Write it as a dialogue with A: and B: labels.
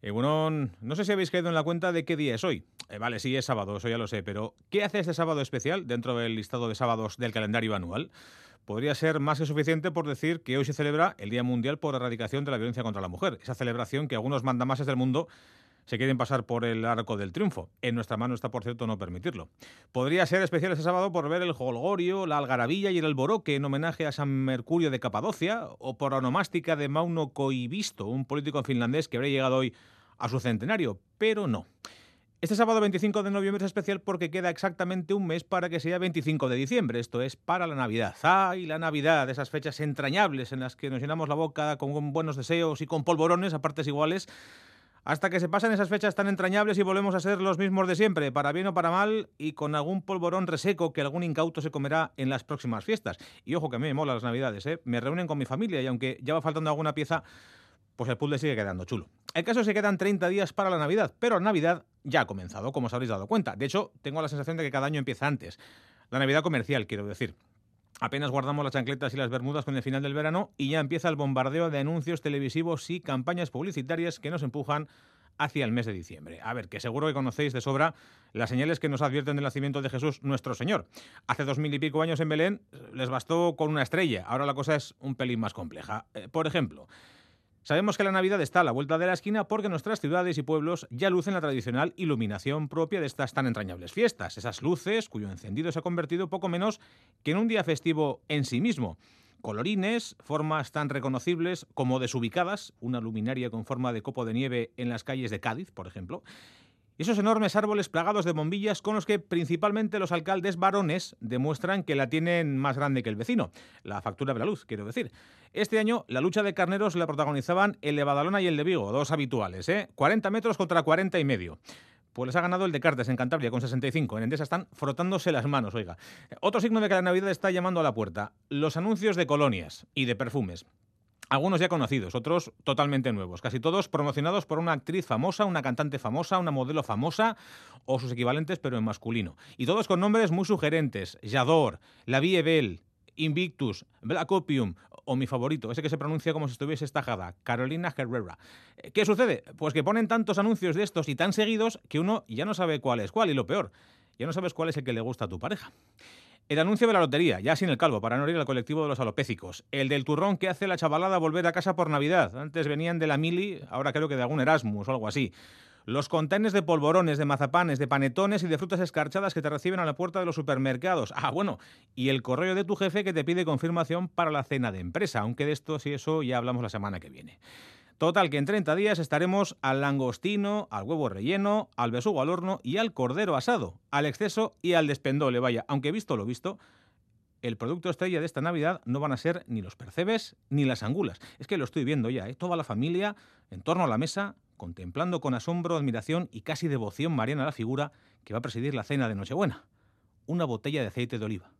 A: Eh, bueno, no sé si habéis caído en la cuenta de qué día es hoy. Eh, vale, sí, es sábado, eso ya lo sé, pero ¿qué hace este sábado especial dentro del listado de sábados del calendario anual? Podría ser más que suficiente por decir que hoy se celebra el Día Mundial por Erradicación de la Violencia contra la Mujer, esa celebración que algunos mandamases del mundo se quieren pasar por el arco del triunfo. En nuestra mano está, por cierto, no permitirlo. Podría ser especial ese sábado por ver el Holgorio, la Algarabilla y el Alboroque en homenaje a San Mercurio de Capadocia, o por la onomástica de Mauno Koivisto, un político finlandés que habría llegado hoy a su centenario, pero no. Este sábado 25 de noviembre es especial porque queda exactamente un mes para que sea 25 de diciembre, esto es para la Navidad. ¡Ay, la Navidad! Esas fechas entrañables en las que nos llenamos la boca con buenos deseos y con polvorones a partes iguales hasta que se pasan esas fechas tan entrañables y volvemos a ser los mismos de siempre, para bien o para mal, y con algún polvorón reseco que algún incauto se comerá en las próximas fiestas. Y ojo que a mí me mola las navidades, ¿eh? me reúnen con mi familia y aunque ya va faltando alguna pieza, pues el puzzle sigue quedando chulo. El caso es que quedan 30 días para la Navidad, pero la Navidad ya ha comenzado, como os habréis dado cuenta. De hecho, tengo la sensación de que cada año empieza antes. La Navidad comercial, quiero decir. Apenas guardamos las chancletas y las bermudas con el final del verano y ya empieza el bombardeo de anuncios televisivos y campañas publicitarias que nos empujan hacia el mes de diciembre. A ver, que seguro que conocéis de sobra las señales que nos advierten del nacimiento de Jesús nuestro Señor. Hace dos mil y pico años en Belén les bastó con una estrella, ahora la cosa es un pelín más compleja. Eh, por ejemplo, Sabemos que la Navidad está a la vuelta de la esquina porque nuestras ciudades y pueblos ya lucen la tradicional iluminación propia de estas tan entrañables fiestas, esas luces cuyo encendido se ha convertido poco menos que en un día festivo en sí mismo. Colorines, formas tan reconocibles como desubicadas, una luminaria con forma de copo de nieve en las calles de Cádiz, por ejemplo, esos enormes árboles plagados de bombillas con los que principalmente los alcaldes varones demuestran que la tienen más grande que el vecino. La factura de la luz, quiero decir. Este año la lucha de carneros la protagonizaban el de Badalona y el de Vigo, dos habituales, ¿eh? 40 metros contra 40 y medio. Pues les ha ganado el de Cartes en Cantabria con 65. En Endesa están frotándose las manos, oiga. Otro signo de que la Navidad está llamando a la puerta. Los anuncios de colonias y de perfumes. Algunos ya conocidos, otros totalmente nuevos, casi todos promocionados por una actriz famosa, una cantante famosa, una modelo famosa o sus equivalentes pero en masculino. Y todos con nombres muy sugerentes, Yador, La Vie Belle, Invictus, Black Opium o mi favorito, ese que se pronuncia como si estuviese estajada, Carolina Herrera. ¿Qué sucede? Pues que ponen tantos anuncios de estos y tan seguidos que uno ya no sabe cuál es cuál y lo peor, ya no sabes cuál es el que le gusta a tu pareja. El anuncio de la lotería, ya sin el calvo, para no ir al colectivo de los alopécicos. El del turrón que hace la chavalada volver a casa por Navidad. Antes venían de la mili, ahora creo que de algún Erasmus o algo así. Los containers de polvorones, de mazapanes, de panetones y de frutas escarchadas que te reciben a la puerta de los supermercados. Ah, bueno, y el correo de tu jefe que te pide confirmación para la cena de empresa, aunque de esto y eso ya hablamos la semana que viene. Total, que en 30 días estaremos al langostino, al huevo relleno, al besugo al horno y al cordero asado, al exceso y al despendole. Vaya, aunque visto lo visto, el producto estrella de esta Navidad no van a ser ni los percebes ni las angulas. Es que lo estoy viendo ya, ¿eh? toda la familia en torno a la mesa, contemplando con asombro, admiración y casi devoción mariana la figura que va a presidir la cena de Nochebuena. Una botella de aceite de oliva.